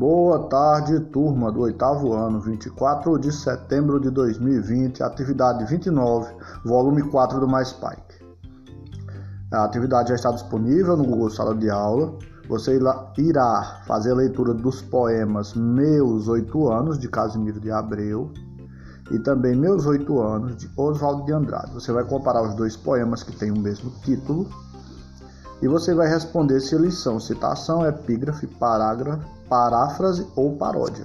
Boa tarde, turma do oitavo ano, 24 de setembro de 2020, atividade 29, volume 4 do Mais Pike. A atividade já está disponível no Google Sala de Aula. Você irá fazer a leitura dos poemas Meus Oito Anos, de Casimiro de Abreu, e também Meus Oito Anos, de Oswaldo de Andrade. Você vai comparar os dois poemas que têm o mesmo título e você vai responder se eles são citação, epígrafe, parágrafo, paráfrase ou paródia.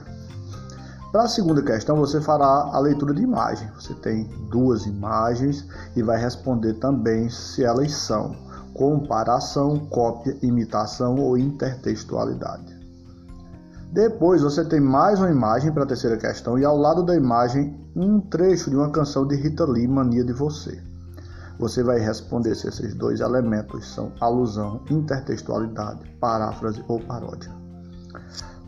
Para a segunda questão, você fará a leitura de imagem. Você tem duas imagens e vai responder também se elas são comparação, cópia, imitação ou intertextualidade. Depois você tem mais uma imagem para a terceira questão e ao lado da imagem um trecho de uma canção de Rita Lee, Mania de Você. Você vai responder se esses dois elementos são alusão, intertextualidade, paráfrase ou paródia.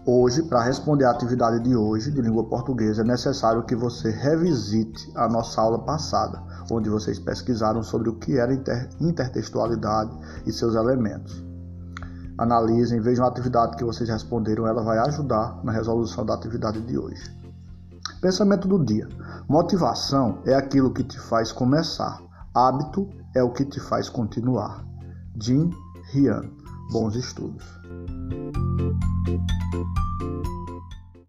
Hoje, para responder à atividade de hoje de língua portuguesa, é necessário que você revisite a nossa aula passada, onde vocês pesquisaram sobre o que era inter intertextualidade e seus elementos. Analisem, vejam a atividade que vocês responderam, ela vai ajudar na resolução da atividade de hoje. Pensamento do dia: motivação é aquilo que te faz começar. Hábito é o que te faz continuar. Jim Rian. Bons estudos.